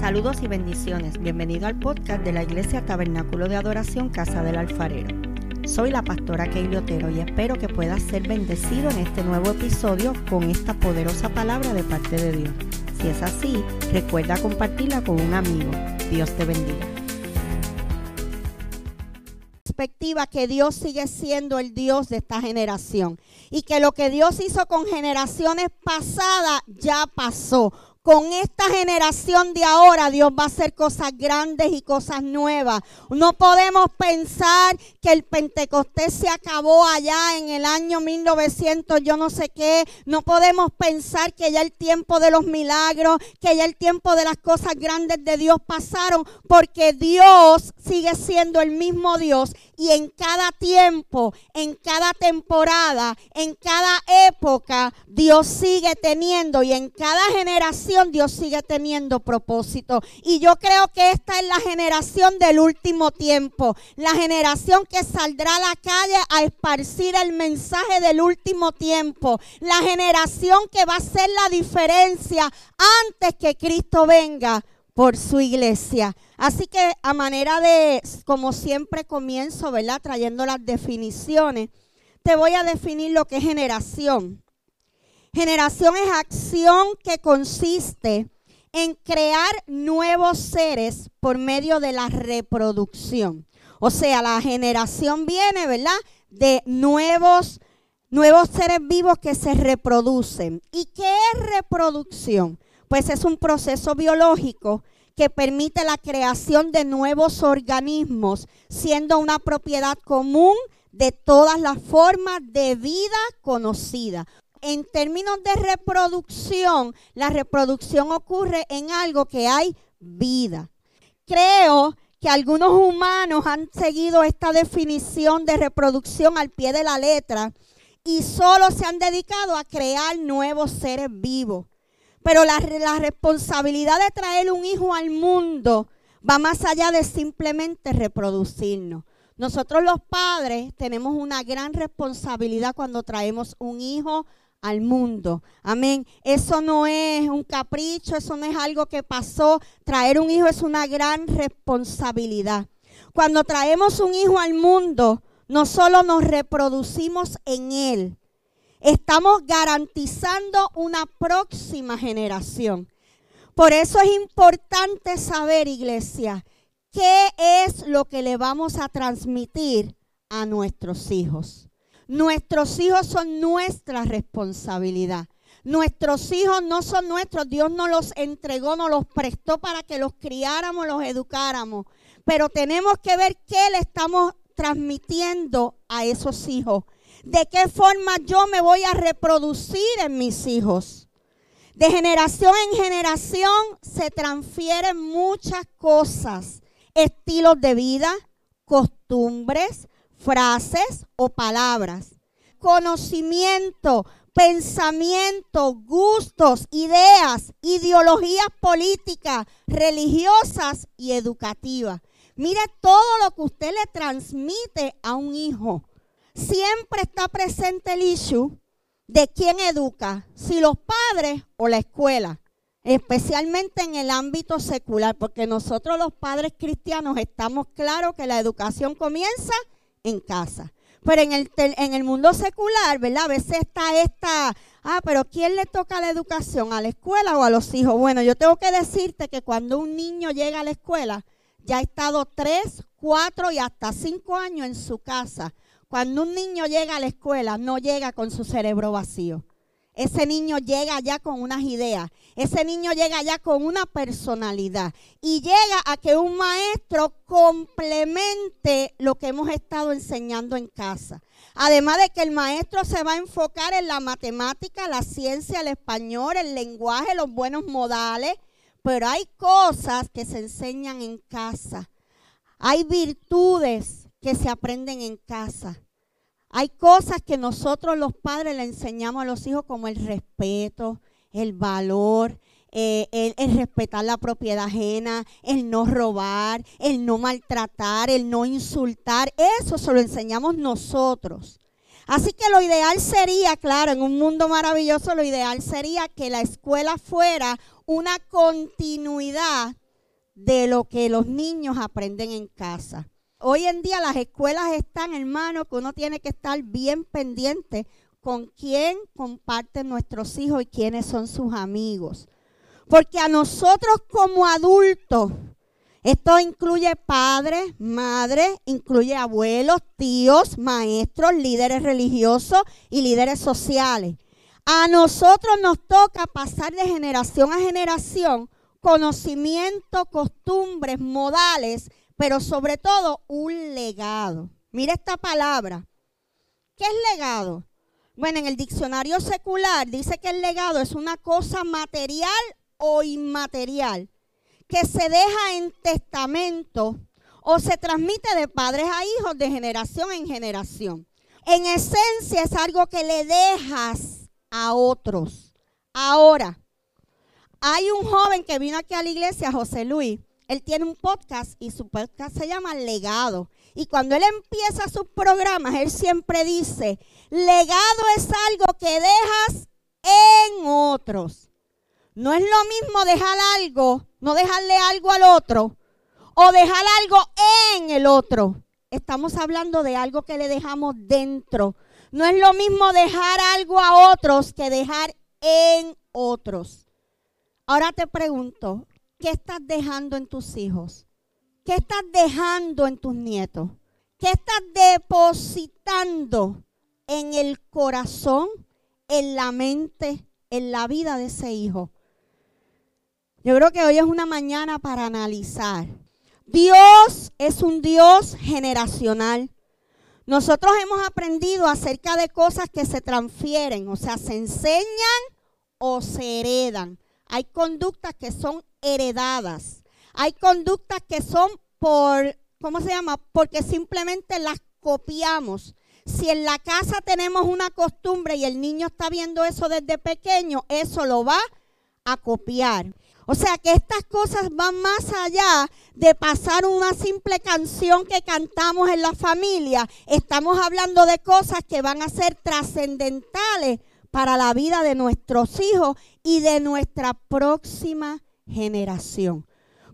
Saludos y bendiciones. Bienvenido al podcast de la Iglesia Tabernáculo de Adoración Casa del Alfarero. Soy la pastora Keili Otero y espero que puedas ser bendecido en este nuevo episodio con esta poderosa palabra de parte de Dios. Si es así, recuerda compartirla con un amigo. Dios te bendiga. Perspectiva que Dios sigue siendo el Dios de esta generación y que lo que Dios hizo con generaciones pasadas ya pasó con esta generación de ahora Dios va a hacer cosas grandes y cosas nuevas. No podemos pensar que el Pentecostés se acabó allá en el año 1900, yo no sé qué. No podemos pensar que ya el tiempo de los milagros, que ya el tiempo de las cosas grandes de Dios pasaron, porque Dios sigue siendo el mismo Dios y en cada tiempo, en cada temporada, en cada época, Dios sigue teniendo y en cada generación Dios sigue teniendo propósito. Y yo creo que esta es la generación del último tiempo, la generación que saldrá a la calle a esparcir el mensaje del último tiempo, la generación que va a hacer la diferencia antes que Cristo venga por su iglesia. Así que a manera de, como siempre comienzo, ¿verdad? Trayendo las definiciones, te voy a definir lo que es generación. Generación es acción que consiste en crear nuevos seres por medio de la reproducción. O sea, la generación viene, ¿verdad? De nuevos, nuevos seres vivos que se reproducen. ¿Y qué es reproducción? pues es un proceso biológico que permite la creación de nuevos organismos, siendo una propiedad común de todas las formas de vida conocida. En términos de reproducción, la reproducción ocurre en algo que hay vida. Creo que algunos humanos han seguido esta definición de reproducción al pie de la letra y solo se han dedicado a crear nuevos seres vivos. Pero la, responsabilidad de traer un hijo al mundo va más allá de simplemente reproducirnos. Nosotros los padres tenemos una gran responsabilidad cuando traemos un hijo al mundo. Amén. Eso no es un capricho, eso no es algo que pasó. Traer un hijo es una gran responsabilidad. Cuando traemos un hijo al mundo, no solo nos reproducimos en él, estamos garantizando una próxima generación. Por eso es importante saber, iglesia, qué es lo que le vamos a transmitir a nuestros hijos. Nuestros hijos son nuestra responsabilidad. Nuestros hijos no son nuestros, Dios nos los entregó, nos los prestó para que los criáramos, los educáramos. Pero tenemos que ver qué le estamos transmitiendo a esos hijos de qué forma yo me voy a reproducir en mis hijos. De generación en generación se transfieren muchas cosas, estilos de vida, costumbres, frases o palabras, conocimiento, pensamiento, gustos, ideas, ideologías políticas, religiosas y educativas. Mire todo lo que usted le transmite a un hijo siempre está presente el issue de quién educa, si los padres o la escuela, especialmente en el ámbito secular, porque nosotros los padres cristianos estamos claros que la educación comienza en casa. Pero en el, en el mundo secular, ¿verdad? A veces está esta, ah, pero ¿quién le toca la educación? ¿A la escuela o a los hijos? Bueno, yo tengo que decirte que cuando un niño llega a la escuela, ya ha estado tres, cuatro y hasta cinco años en su casa cuando un niño llega a la escuela, no llega con su cerebro vacío. Ese niño llega ya con unas ideas. Ese niño llega ya con una personalidad. Y llega a que un maestro complemente lo que hemos estado enseñando en casa. Además de que el maestro se va a enfocar en la matemática, la ciencia, el español, el lenguaje, los buenos modales. Pero hay cosas que se enseñan en casa. Hay virtudes que se aprenden en casa. Hay cosas que nosotros los padres le enseñamos a los hijos como el respeto, el valor, eh, el, respetar la propiedad ajena, el no robar, el no maltratar, el no insultar. Eso se lo enseñamos nosotros. Así que lo ideal sería, claro, en un mundo maravilloso, lo ideal sería que la escuela fuera una continuidad de lo que los niños aprenden en casa. Hoy en día las escuelas están, hermano, que uno tiene que estar bien pendiente con quién comparten nuestros hijos y quiénes son sus amigos. Porque a nosotros como adultos, esto incluye padres, madres, incluye abuelos, tíos, maestros, líderes religiosos y líderes sociales. A nosotros nos toca pasar de generación a generación conocimiento, costumbres, modales pero sobre todo un legado. Mira esta palabra. ¿Qué es legado? Bueno, en el diccionario secular dice que el legado es una cosa material o inmaterial que se deja en testamento o se transmite de padres a hijos de generación en generación. En esencia es algo que le dejas a otros. Ahora, hay un joven que vino aquí a la iglesia, José Luis, él tiene un podcast y su podcast se llama Legado. Y cuando él empieza sus programas, él siempre dice, legado es algo que dejas en otros. No es lo mismo dejar algo, no dejarle algo al otro, o dejar algo en el otro. Estamos hablando de algo que le dejamos dentro. No es lo mismo dejar algo a otros que dejar en otros. Ahora te pregunto, ¿Qué estás dejando en tus hijos? ¿Qué estás dejando en tus nietos? ¿Qué estás depositando en el corazón, en la mente, en la vida de ese hijo? Yo creo que hoy es una mañana para analizar. Dios es un Dios generacional. Nosotros hemos aprendido acerca de cosas que se transfieren, o sea, se enseñan o se heredan. Hay conductas que son heredadas. Hay conductas que son por, ¿cómo se llama? Porque simplemente las copiamos. Si en la casa tenemos una costumbre y el niño está viendo eso desde pequeño, eso lo va a copiar. O sea que estas cosas van más allá de pasar una simple canción que cantamos en la familia. Estamos hablando de cosas que van a ser trascendentales para la vida de nuestros hijos y de nuestra próxima generación.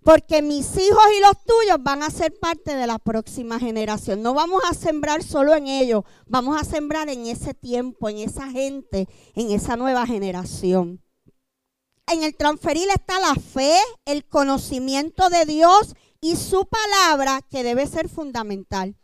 Porque mis hijos y los tuyos van a ser parte de la próxima generación. No vamos a sembrar solo en ellos, vamos a sembrar en ese tiempo, en esa gente, en esa nueva generación. En el transferir está la fe, el conocimiento de Dios y su palabra que debe ser fundamental.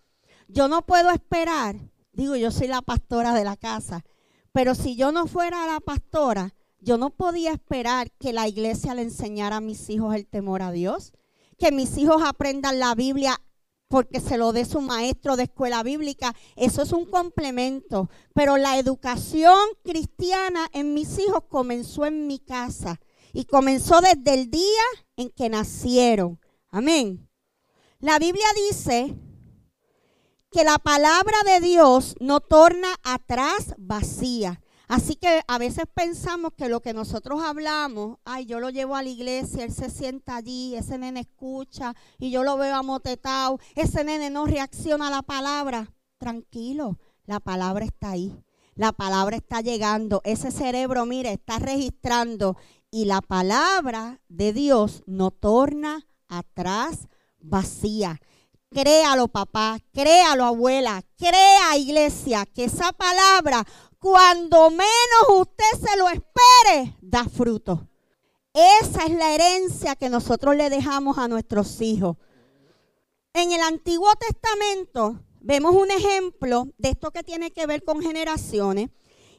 Yo no puedo esperar, digo, yo soy la pastora de la casa, pero si yo no fuera la pastora, yo no podía esperar que la iglesia le enseñara a mis hijos el temor a Dios, que mis hijos aprendan la Biblia porque se lo dé su maestro de escuela bíblica. Eso es un complemento. Pero la educación cristiana en mis hijos comenzó en mi casa y comenzó desde el día en que nacieron. Amén. La Biblia dice que la palabra de Dios no torna atrás vacía. Así que a veces pensamos que lo que nosotros hablamos, ay, yo lo llevo a la iglesia, él se sienta allí, ese nene escucha y yo lo veo amotetado, ese nene no reacciona a la palabra. Tranquilo, la palabra está ahí. La palabra está llegando, ese cerebro, mire, está registrando y la palabra de Dios no torna atrás vacía. Créalo, papá, créalo, abuela, crea, iglesia, que esa palabra cuando menos usted se lo espere, da fruto. Esa es la herencia que nosotros le dejamos a nuestros hijos. En el Antiguo Testamento vemos un ejemplo de esto que tiene que ver con generaciones.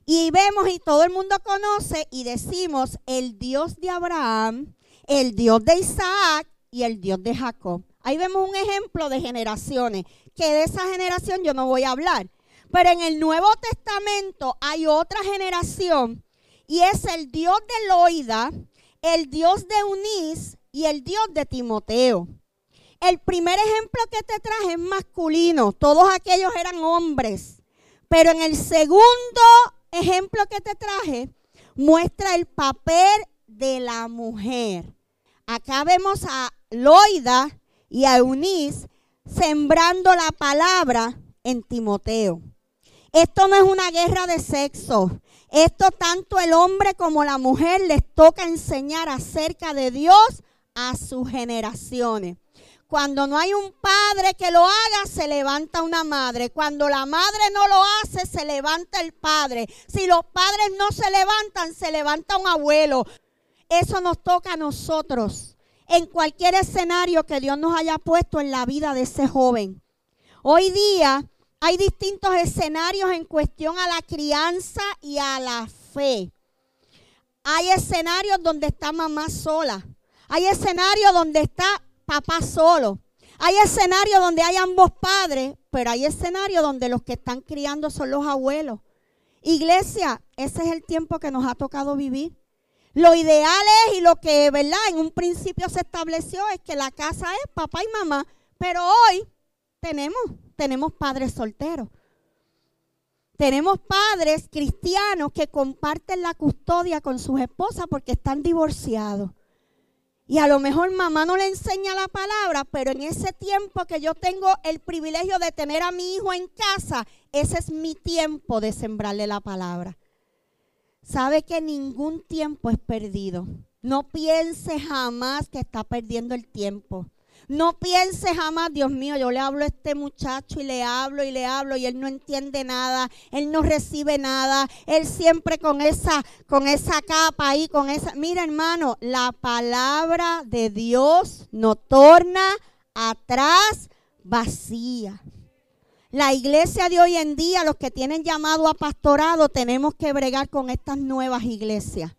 Y vemos y todo el mundo conoce y decimos el Dios de Abraham, el Dios de Isaac y el Dios de Jacob. Ahí vemos un ejemplo de generaciones, que de esa generación yo no voy a hablar. Pero en el Nuevo Testamento hay otra generación y es el Dios de Loida, el Dios de Unís y el Dios de Timoteo. El primer ejemplo que te traje es masculino, todos aquellos eran hombres. Pero en el segundo ejemplo que te traje muestra el papel de la mujer. Acá vemos a Loida y a Eunice sembrando la palabra en Timoteo. Esto no es una guerra de sexo. Esto tanto el hombre como la mujer les toca enseñar acerca de Dios a sus generaciones. Cuando no hay un padre que lo haga, se levanta una madre. Cuando la madre no lo hace, se levanta el padre. Si los padres no se levantan, se levanta un abuelo. Eso nos toca a nosotros en cualquier escenario que Dios nos haya puesto en la vida de ese joven. Hoy día hay distintos escenarios en cuestión a la crianza y a la fe. Hay escenarios donde está mamá sola. Hay escenarios donde está papá solo. Hay escenarios donde hay ambos padres, pero hay escenarios donde los que están criando son los abuelos. Iglesia, ese es el tiempo que nos ha tocado vivir. Lo ideal es y lo que, ¿verdad? En un principio se estableció es que la casa es papá y mamá, pero hoy tenemos, tenemos padres solteros. Tenemos padres cristianos que comparten la custodia con sus esposas porque están divorciados. Y a lo mejor mamá no le enseña la palabra, pero en ese tiempo que yo tengo el privilegio de tener a mi hijo en casa, ese es mi tiempo de sembrarle la palabra. Sabe que ningún tiempo es perdido. No piense jamás que está perdiendo el tiempo. No piense jamás, Dios mío, yo le hablo a este muchacho y le hablo y le hablo y él no entiende nada, él no recibe nada, él siempre con esa con esa capa ahí, con esa. Mira, hermano, la palabra de Dios no torna atrás vacía. La iglesia de hoy en día, los que tienen llamado a pastorado, tenemos que bregar con estas nuevas iglesias,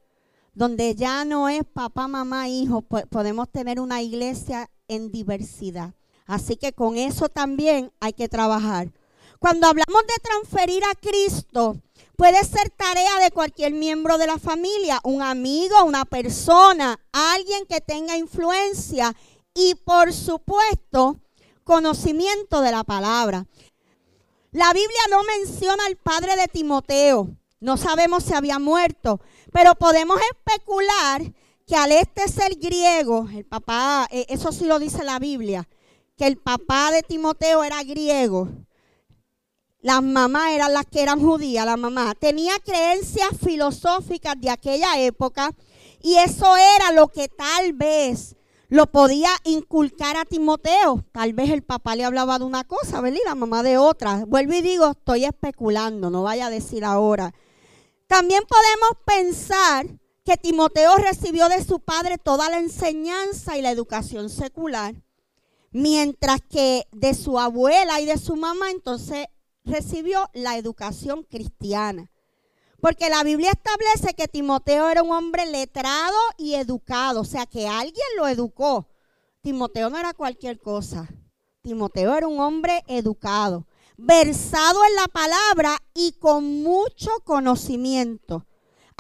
donde ya no es papá, mamá, hijo, podemos tener una iglesia en diversidad. Así que con eso también hay que trabajar. Cuando hablamos de transferir a Cristo, puede ser tarea de cualquier miembro de la familia, un amigo, una persona, alguien que tenga influencia y por supuesto conocimiento de la palabra. La Biblia no menciona al padre de Timoteo, no sabemos si había muerto, pero podemos especular que al este ser griego, el papá, eh, eso sí lo dice la Biblia, que el papá de Timoteo era griego, las mamás eran las que eran judías, la mamá tenía creencias filosóficas de aquella época y eso era lo que tal vez lo podía inculcar a Timoteo. Tal vez el papá le hablaba de una cosa, ¿verdad? Y la mamá de otra. Vuelvo y digo, estoy especulando, no vaya a decir ahora. También podemos pensar que Timoteo recibió de su padre toda la enseñanza y la educación secular, mientras que de su abuela y de su mamá entonces recibió la educación cristiana. Porque la Biblia establece que Timoteo era un hombre letrado y educado, o sea que alguien lo educó. Timoteo no era cualquier cosa. Timoteo era un hombre educado, versado en la palabra y con mucho conocimiento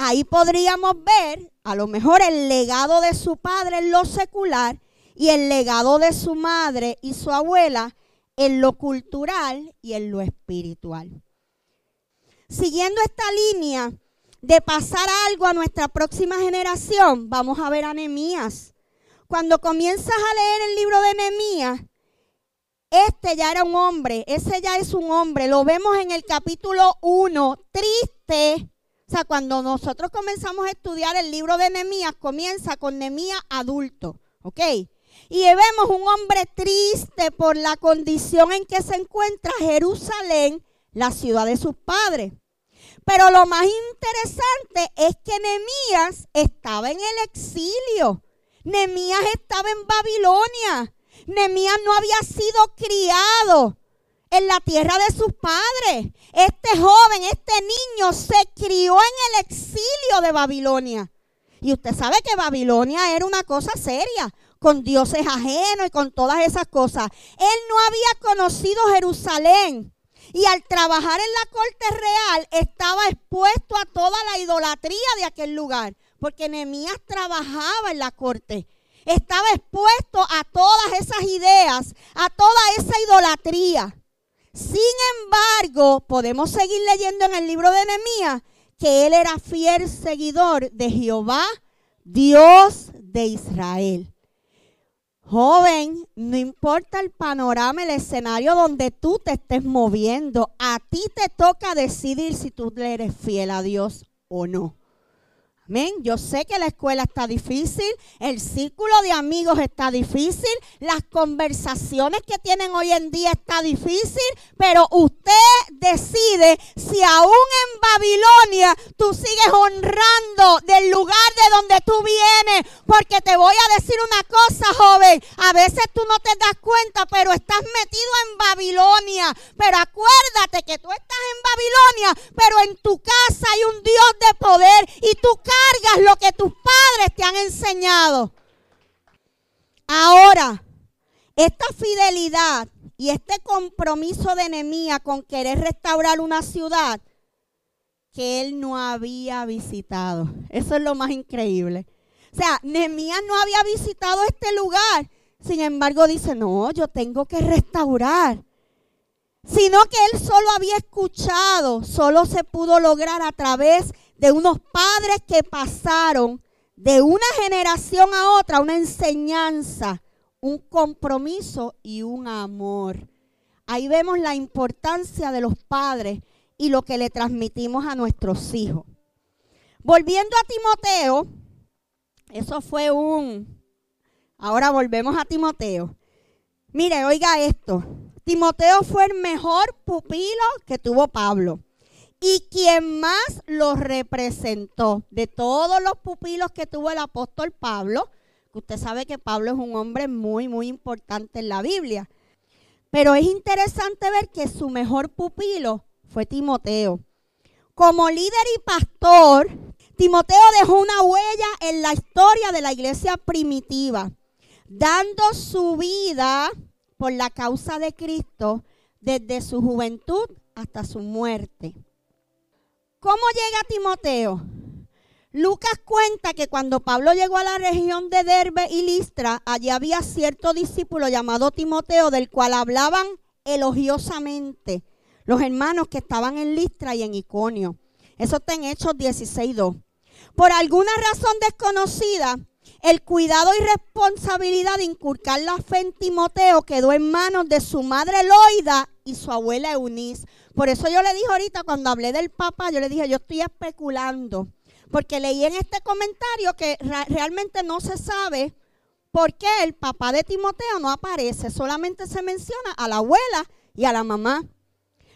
ahí podríamos ver a lo mejor el legado de su padre en lo secular y el legado de su madre y su abuela en lo cultural y en lo espiritual. Siguiendo esta línea de pasar algo a nuestra próxima generación, vamos a ver a Nehemías. Cuando comienzas a leer el libro de Nehemías, este ya era un hombre, ese ya es un hombre. Lo vemos en el capítulo 1, triste, o sea, cuando nosotros comenzamos a estudiar el libro de Nehemías, comienza con Nehemías adulto, ¿ok? Y vemos un hombre triste por la condición en que se encuentra Jerusalén, la ciudad de sus padres. Pero lo más interesante es que Nehemías estaba en el exilio. Nehemías estaba en Babilonia. Nehemías no había sido criado en la tierra de sus padres. Este joven, este niño se crió en el exilio de Babilonia. Y usted sabe que Babilonia era una cosa seria, con dioses ajenos y con todas esas cosas. Él no había conocido Jerusalén. Y al trabajar en la corte real estaba expuesto a toda la idolatría de aquel lugar. Porque Nehemías trabajaba en la corte. Estaba expuesto a todas esas ideas, a toda esa idolatría. Sin embargo, podemos seguir leyendo en el libro de Nehemías que él era fiel seguidor de Jehová, Dios de Israel. Joven, no importa el panorama, el escenario donde tú te estés moviendo, a ti te toca decidir si tú eres fiel a Dios o no. Amén. Yo sé que la escuela está difícil, el círculo de amigos está difícil, las conversaciones que tienen hoy en día está difícil, pero usted decide si aún en Babilonia tú sigues honrando del lugar de donde tú vienes, porque te voy a decir una cosa, joven, a veces tú no te das cuenta, pero estás metido en Babilonia, pero acuérdate que tú estás en Babilonia, pero en tu casa hay un Dios de poder y tú cargas lo que tus padres te han enseñado. Ahora, esta fidelidad y este compromiso de Nehemías con querer restaurar una ciudad que él no había visitado. Eso es lo más increíble. O sea, Nehemías no había visitado este lugar. Sin embargo, dice, no, yo tengo que restaurar. Sino que él solo había escuchado, solo se pudo lograr a través de unos padres que pasaron de una generación a otra una enseñanza, un compromiso y un amor. Ahí vemos la importancia de los padres y lo que le transmitimos a nuestros hijos. Volviendo a Timoteo, eso fue un... Ahora volvemos a Timoteo. Mire, oiga esto. Timoteo fue el mejor pupilo que tuvo Pablo y quien más lo representó de todos los pupilos que tuvo el apóstol Pablo, que usted sabe que Pablo es un hombre muy, muy importante en la Biblia. Pero es interesante ver que su mejor pupilo fue Timoteo. Como líder y pastor, Timoteo dejó una huella en la historia de la iglesia primitiva, dando su vida por la causa de Cristo desde su juventud hasta su muerte. ¿Cómo llega Timoteo? Lucas cuenta que cuando Pablo llegó a la región de Derbe y Listra, allí había cierto discípulo llamado Timoteo, del cual hablaban elogiosamente los hermanos que estaban en Listra y en Iconio. Eso está en Hechos 16.2. Por alguna razón desconocida, el cuidado y responsabilidad de inculcar la fe en Timoteo quedó en manos de su madre Loida y su abuela Eunice. Por eso yo le dije ahorita, cuando hablé del Papa, yo le dije, yo estoy especulando. Porque leí en este comentario que realmente no se sabe por qué el papá de Timoteo no aparece. Solamente se menciona a la abuela y a la mamá.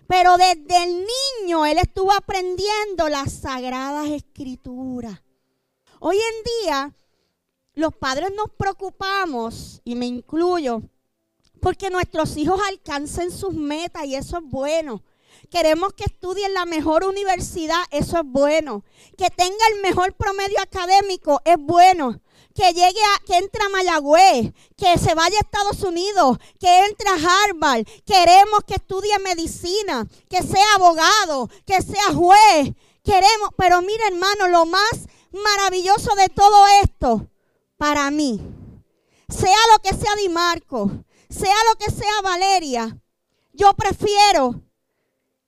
Pero desde el niño él estuvo aprendiendo las sagradas escrituras. Hoy en día los padres nos preocupamos, y me incluyo, porque nuestros hijos alcancen sus metas y eso es bueno. Queremos que estudie en la mejor universidad, eso es bueno. Que tenga el mejor promedio académico, es bueno. Que llegue a, que entre a Mayagüez, que se vaya a Estados Unidos, que entre a Harvard. Queremos que estudie medicina, que sea abogado, que sea juez. Queremos, pero mira hermano, lo más maravilloso de todo esto, para mí, sea lo que sea Di Marco, sea lo que sea Valeria, yo prefiero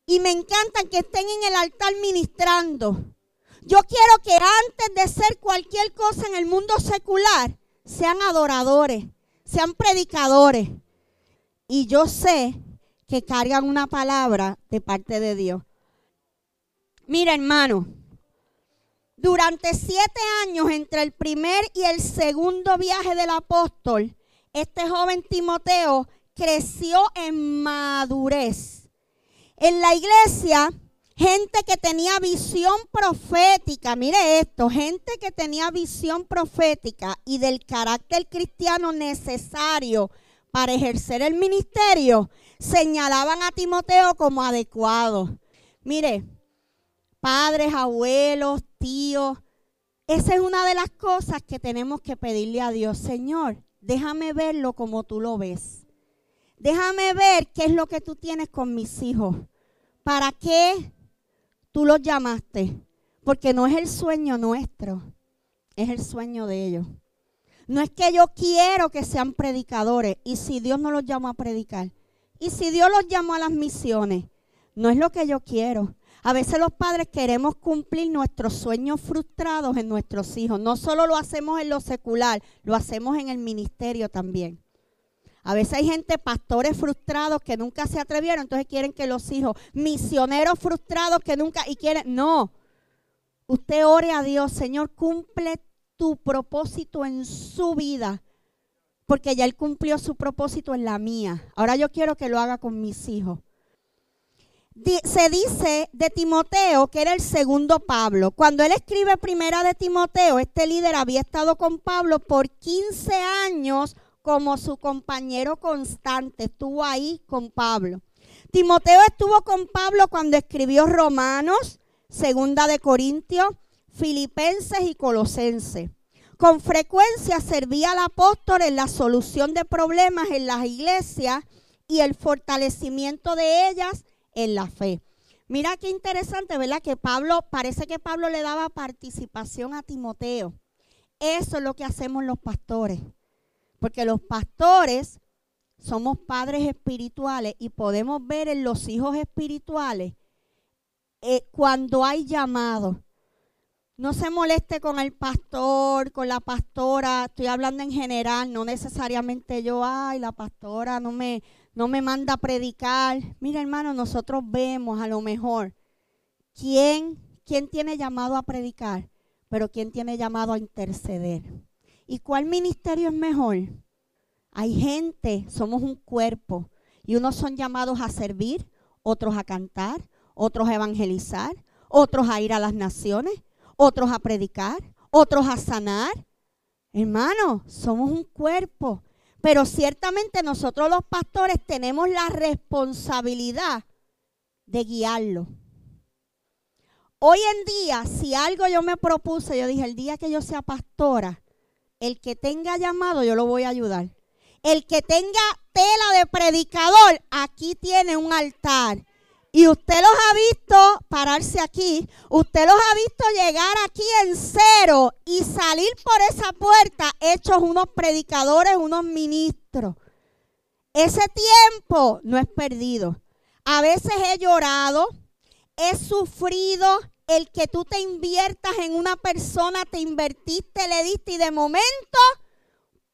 y me encantan que estén en el altar ministrando. Yo quiero que antes de ser cualquier cosa en el mundo secular, sean adoradores, sean predicadores. Y yo sé que cargan una palabra de parte de Dios. Mira, hermano, durante siete años entre el primer y el segundo viaje del apóstol, este joven Timoteo creció en madurez en la iglesia, gente que tenía visión profética, mire esto, gente que tenía visión profética y del carácter cristiano necesario para ejercer el ministerio, señalaban a Timoteo como adecuado. Mire, padres, abuelos, tíos, esa es una de las cosas que tenemos que pedirle a Dios, Señor, déjame verlo como tú lo ves. Déjame ver qué es lo que tú tienes con mis hijos. ¿Para qué tú los llamaste? Porque no es el sueño nuestro, es el sueño de ellos. No es que yo quiero que sean predicadores y si Dios no los llamó a predicar. Y si Dios los llamó a las misiones, no es lo que yo quiero. A veces los padres queremos cumplir nuestros sueños frustrados en nuestros hijos. No solo lo hacemos en lo secular, lo hacemos en el ministerio también. A veces hay gente, pastores frustrados que nunca se atrevieron, entonces quieren que los hijos, misioneros frustrados que nunca, y quieren, no. usted ore a Dios, Señor, cumple tu propósito en su vida, porque ya Él cumplió su propósito en la mía. Ahora yo quiero que lo haga con mis hijos. Se dice de Timoteo que era el segundo Pablo. Cuando él escribe primera de Timoteo, este líder había estado con Pablo por 15 años como su compañero constante. Estuvo ahí con Pablo. Timoteo estuvo con Pablo cuando escribió Romanos, Segunda de Corintios, Filipenses y Colosenses. Con frecuencia servía al apóstol en la solución de problemas en las iglesias y el fortalecimiento de ellas en la fe. Mira qué interesante, ¿verdad? Que Pablo, parece que Pablo le daba participación a Timoteo. Eso es lo que hacemos los pastores. Porque los pastores somos padres espirituales y podemos ver en los hijos espirituales eh, cuando hay llamado. No se moleste con el pastor, con la pastora. Estoy hablando en general, no necesariamente yo, ay, la pastora no me, no me manda a predicar. Mira, hermano, nosotros vemos a lo mejor quién, quién tiene llamado a predicar, pero quién tiene llamado a interceder. ¿Y cuál ministerio es mejor? Hay gente, somos un cuerpo, y unos son llamados a servir, otros a cantar, otros a evangelizar, otros a ir a las naciones, otros a predicar, otros a sanar. Hermano, somos un cuerpo, pero ciertamente nosotros los pastores tenemos la responsabilidad de guiarlo. Hoy en día, si algo yo me propuse, yo dije, el día que yo sea pastora, el que tenga llamado, yo lo voy a ayudar. El que tenga tela de predicador, aquí tiene un altar. Y usted los ha visto pararse aquí, usted los ha visto llegar aquí en cero y salir por esa puerta hechos unos predicadores, unos ministros. Ese tiempo no es perdido. A veces he llorado, he sufrido el que tú te inviertas en una persona, te invertiste, le diste y de momento,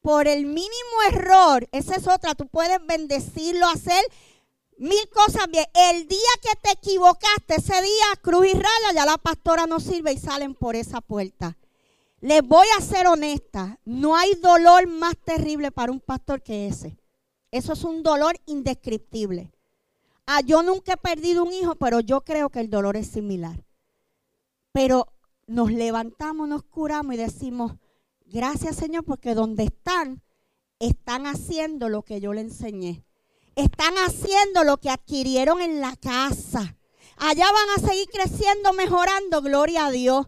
por el mínimo error, esa es otra, tú puedes bendecirlo, hacer mil cosas bien. El día que te equivocaste, ese día, cruz y raya, ya la pastora no sirve y salen por esa puerta. Les voy a ser honesta, no hay dolor más terrible para un pastor que ese. Eso es un dolor indescriptible. Ah, yo nunca he perdido un hijo, pero yo creo que el dolor es similar. Pero nos levantamos, nos curamos y decimos, gracias Señor, porque donde están, están haciendo lo que yo le enseñé están haciendo lo que adquirieron en la casa. Allá van a seguir creciendo, mejorando, gloria a Dios.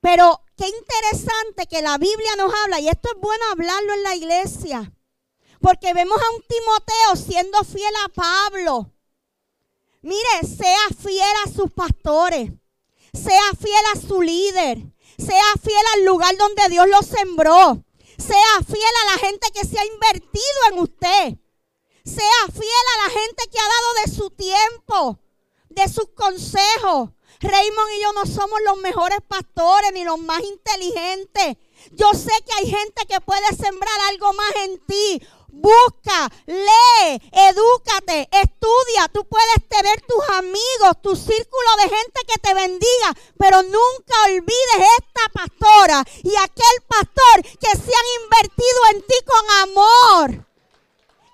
Pero qué interesante que la Biblia nos habla, y esto es bueno hablarlo en la iglesia, porque vemos a un Timoteo siendo fiel a Pablo. Mire, sea fiel a sus pastores, sea fiel a su líder, sea fiel al lugar donde Dios lo sembró, sea fiel a la gente que se ha invertido en usted. Sea fiel a la gente que ha dado de su tiempo, de sus consejos. Raymond y yo no somos los mejores pastores ni los más inteligentes. Yo sé que hay gente que puede sembrar algo más en ti. Busca, lee, edúcate, estudia. Tú puedes tener tus amigos, tu círculo de gente que te bendiga, pero nunca olvides esta pastora y aquel pastor que se han invertido en ti con amor.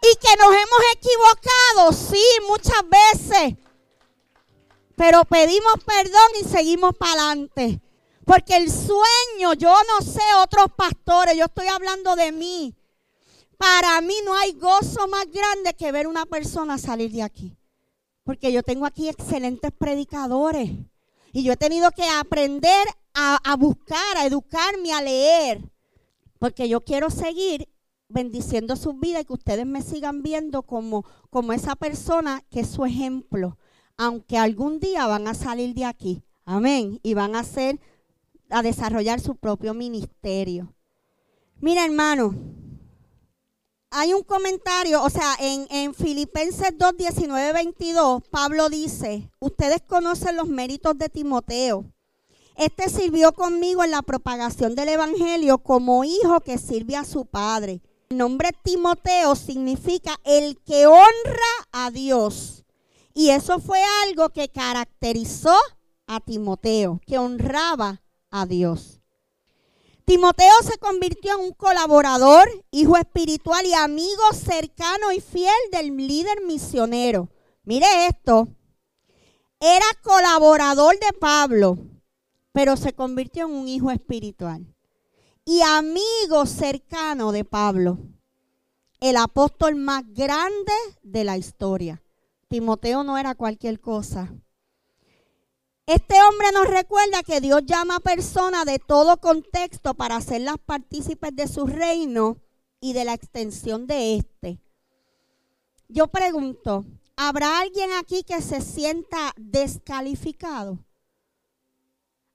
Y que nos hemos equivocado, sí, muchas veces. Pero pedimos perdón y seguimos para adelante. Porque el sueño, yo no sé otros pastores, yo estoy hablando de mí. Para mí no hay gozo más grande que ver una persona salir de aquí. Porque yo tengo aquí excelentes predicadores. Y yo he tenido que aprender a, a buscar, a educarme, a leer. Porque yo quiero seguir bendiciendo su vida y que ustedes me sigan viendo como, como esa persona que es su ejemplo, aunque algún día van a salir de aquí. Amén. Y van a hacer, a desarrollar su propio ministerio. Mira, hermano, hay un comentario, o sea, en, en Filipenses 2, 19, 22, Pablo dice, ustedes conocen los méritos de Timoteo. Este sirvió conmigo en la propagación del Evangelio como hijo que sirve a su padre. El nombre Timoteo significa el que honra a Dios. Y eso fue algo que caracterizó a Timoteo, que honraba a Dios. Timoteo se convirtió en un colaborador, hijo espiritual y amigo cercano y fiel del líder misionero. Mire esto, era colaborador de Pablo, pero se convirtió en un hijo espiritual y amigo cercano de Pablo, el apóstol más grande de la historia. Timoteo no era cualquier cosa. Este hombre nos recuerda que Dios llama a personas de todo contexto para hacerlas partícipes de su reino y de la extensión de este. Yo pregunto, ¿habrá alguien aquí que se sienta descalificado?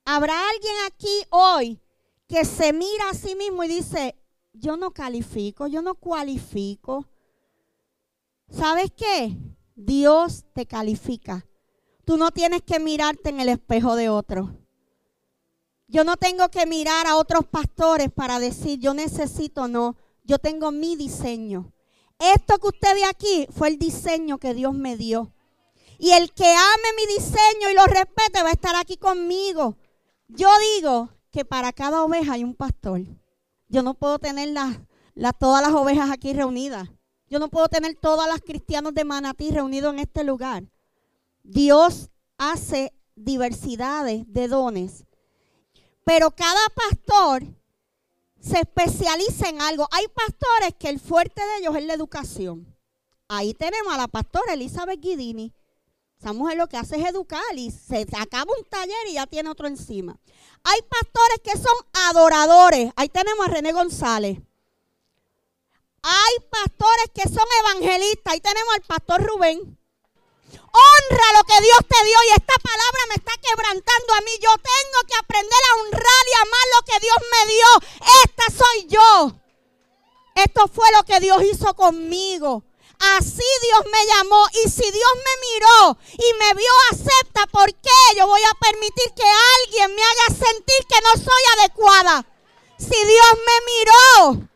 ¿Habrá alguien aquí hoy que se mira a sí mismo y dice, yo no califico, yo no cualifico? ¿Sabes qué? Dios te califica. Tú no tienes que mirarte en el espejo de otro. Yo no tengo que mirar a otros pastores para decir, yo necesito, no. Yo tengo mi diseño. Esto que usted ve aquí fue el diseño que Dios me dio. Y el que ame mi diseño y lo respete va a estar aquí conmigo. Yo digo que para cada oveja hay un pastor. Yo no puedo tener todas las ovejas aquí reunidas. Yo no puedo tener todas las cristianos de Manatí reunidos en este lugar. Dios hace diversidades de dones, pero cada pastor se especializa en algo. Hay pastores que el fuerte de ellos es la educación. Ahí tenemos a la pastora Elizabeth Guidini. Esa mujer lo que hace es educar y se acaba un taller y ya tiene otro encima. Hay pastores que son adoradores. Ahí tenemos a René González. Hay pastores que son evangelistas. Ahí tenemos al pastor Rubén. Honra lo que Dios te dio y esta palabra me está quebrantando a mí. Yo tengo que aprender a honrar y amar lo que Dios me dio. Esta soy yo. Esto fue lo que Dios hizo conmigo. Así Dios me llamó. Y si Dios me miró y me vio acepta, ¿por qué yo voy a permitir que alguien me haga sentir que no soy adecuada? Si Dios me miró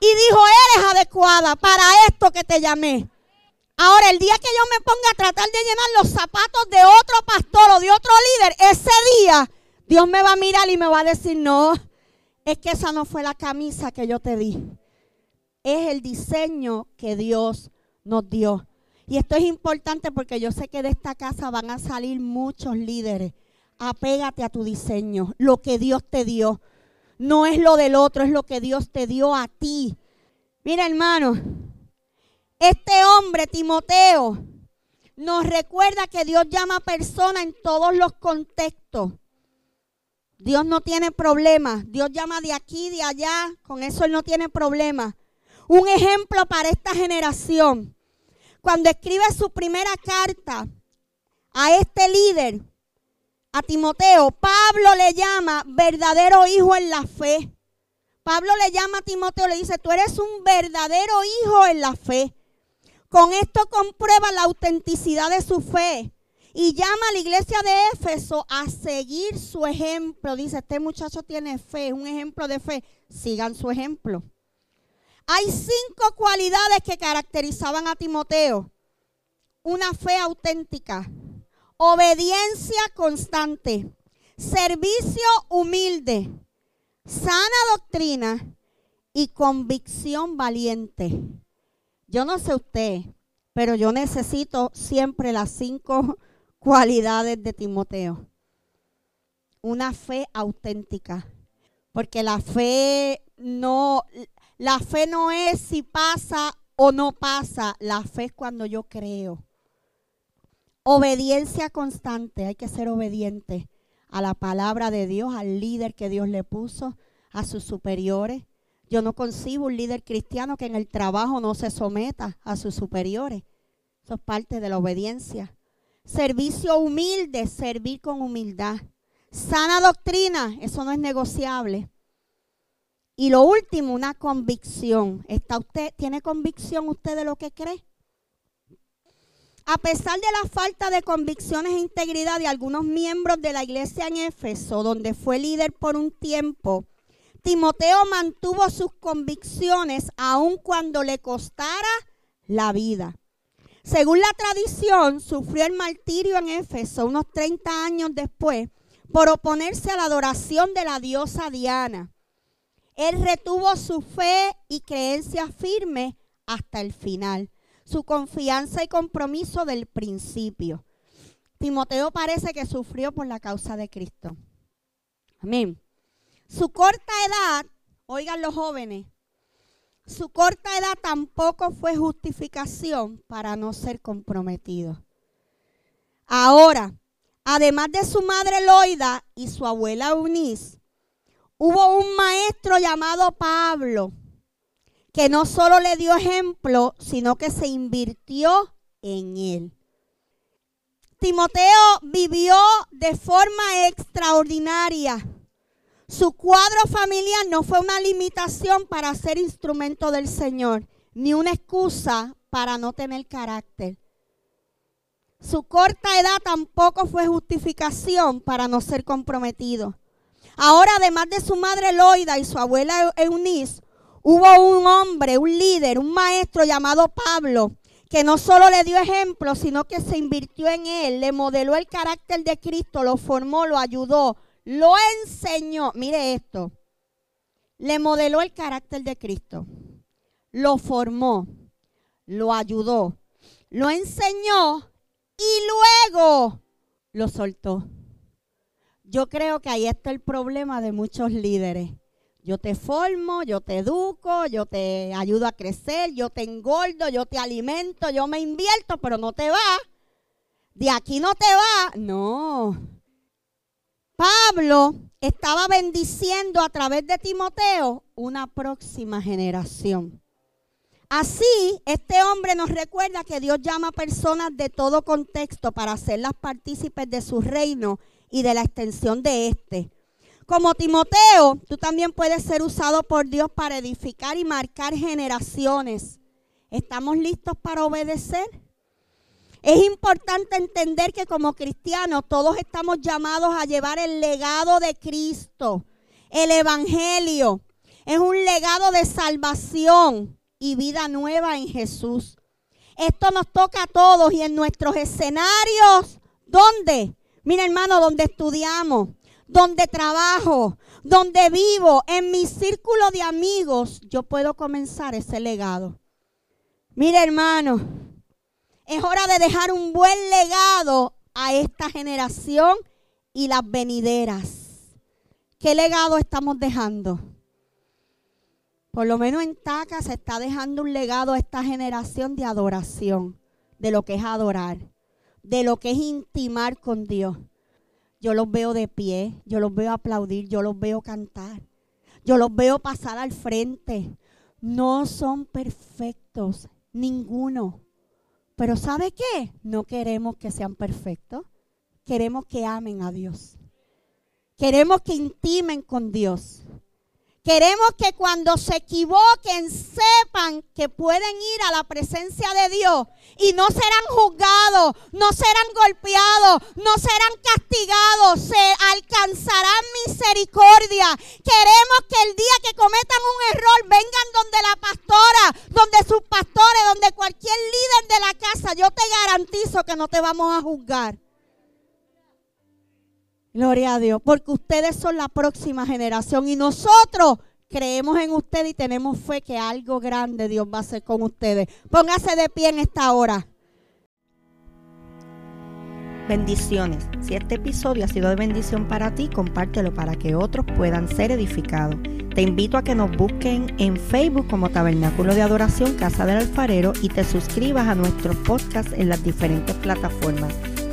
y dijo, eres adecuada para esto que te llamé. Ahora, el día que yo me ponga a tratar de llenar los zapatos de otro pastor o de otro líder, ese día Dios me va a mirar y me va a decir, no, es que esa no fue la camisa que yo te di. Es el diseño que Dios nos dio. Y esto es importante porque yo sé que de esta casa van a salir muchos líderes. Apégate a tu diseño, lo que Dios te dio. No es lo del otro, es lo que Dios te dio a ti. Mira, hermano, este hombre, Timoteo, nos recuerda que Dios llama a personas en todos los contextos. Dios no tiene problemas. Dios llama de aquí, de allá. Con eso Él no tiene problemas. Un ejemplo para esta generación. Cuando escribe su primera carta a este líder, a Timoteo, Pablo le llama verdadero hijo en la fe. Pablo le llama a Timoteo, le dice, tú eres un verdadero hijo en la fe. Con esto comprueba la autenticidad de su fe y llama a la iglesia de Éfeso a seguir su ejemplo. Dice, este muchacho tiene fe, es un ejemplo de fe. Sigan su ejemplo. Hay cinco cualidades que caracterizaban a Timoteo. Una fe auténtica, obediencia constante, servicio humilde, sana doctrina y convicción valiente. Yo no sé usted, pero yo necesito siempre las cinco cualidades de Timoteo. Una fe auténtica, porque la fe no la fe no es si pasa o no pasa, la fe es cuando yo creo. Obediencia constante, hay que ser obediente a la palabra de Dios, al líder que Dios le puso, a sus superiores. Yo no concibo un líder cristiano que en el trabajo no se someta a sus superiores. Eso es parte de la obediencia. Servicio humilde, servir con humildad. Sana doctrina, eso no es negociable. Y lo último, una convicción. ¿Está usted, ¿Tiene convicción usted de lo que cree? A pesar de la falta de convicciones e integridad de algunos miembros de la iglesia en Éfeso, donde fue líder por un tiempo, Timoteo mantuvo sus convicciones aun cuando le costara la vida. Según la tradición, sufrió el martirio en Éfeso unos 30 años después por oponerse a la adoración de la diosa Diana. Él retuvo su fe y creencia firme hasta el final, su confianza y compromiso del principio. Timoteo parece que sufrió por la causa de Cristo. Amén. Su corta edad, oigan los jóvenes, su corta edad tampoco fue justificación para no ser comprometido. Ahora, además de su madre Loida y su abuela Eunice, hubo un maestro llamado Pablo que no solo le dio ejemplo, sino que se invirtió en él. Timoteo vivió de forma extraordinaria. Su cuadro familiar no fue una limitación para ser instrumento del Señor, ni una excusa para no tener carácter. Su corta edad tampoco fue justificación para no ser comprometido. Ahora, además de su madre Loida y su abuela Eunice, hubo un hombre, un líder, un maestro llamado Pablo, que no solo le dio ejemplo, sino que se invirtió en él, le modeló el carácter de Cristo, lo formó, lo ayudó, lo enseñó. Mire esto, le modeló el carácter de Cristo, lo formó, lo ayudó, lo enseñó y luego lo soltó. Yo creo que ahí está el problema de muchos líderes yo te formo, yo te educo, yo te ayudo a crecer, yo te engordo, yo te alimento, yo me invierto, pero no te va. De aquí no te va. No. Pablo estaba bendiciendo a través de Timoteo una próxima generación. Así, este hombre nos recuerda que Dios llama a personas de todo contexto para hacerlas partícipes de su reino y de la extensión de éste. Como Timoteo, tú también puedes ser usado por Dios para edificar y marcar generaciones. ¿Estamos listos para obedecer? Es importante entender que como cristianos todos estamos llamados a llevar el legado de Cristo. El Evangelio es un legado de salvación y vida nueva en Jesús. Esto nos toca a todos y en nuestros escenarios, ¿dónde? Mira hermano, donde estudiamos, donde trabajo, donde vivo, en mi círculo de amigos, yo puedo comenzar ese legado. Mire hermano, es hora de dejar un buen legado a esta generación y las venideras. ¿Qué legado estamos dejando? Por lo menos en Taca se está dejando un legado a esta generación de adoración, de lo que es adorar, de lo que es intimar con Dios. Yo los veo de pie, yo los veo aplaudir, yo los veo cantar, yo los veo pasar al frente. No son perfectos, ninguno. Pero ¿sabe qué? No queremos que sean perfectos. Queremos que amen a Dios. Queremos que intimen con Dios. Queremos que cuando se equivoquen sepan que pueden ir a la presencia de Dios y no serán juzgados, no serán golpeados, no serán castigados, se alcanzarán misericordia. Queremos que el día que cometan un error vengan donde la pastora, donde sus pastores, donde cualquier líder de la casa. Yo te garantizo que no te vamos a juzgar. Gloria a Dios, porque ustedes son la próxima generación y nosotros creemos en ustedes y tenemos fe que algo grande Dios va a hacer con ustedes. Póngase de pie en esta hora. Bendiciones. Si este episodio ha sido de bendición para ti, compártelo para que otros puedan ser edificados. Te invito a que nos busquen en Facebook como Tabernáculo de Adoración Casa del Alfarero y te suscribas a nuestros podcasts en las diferentes plataformas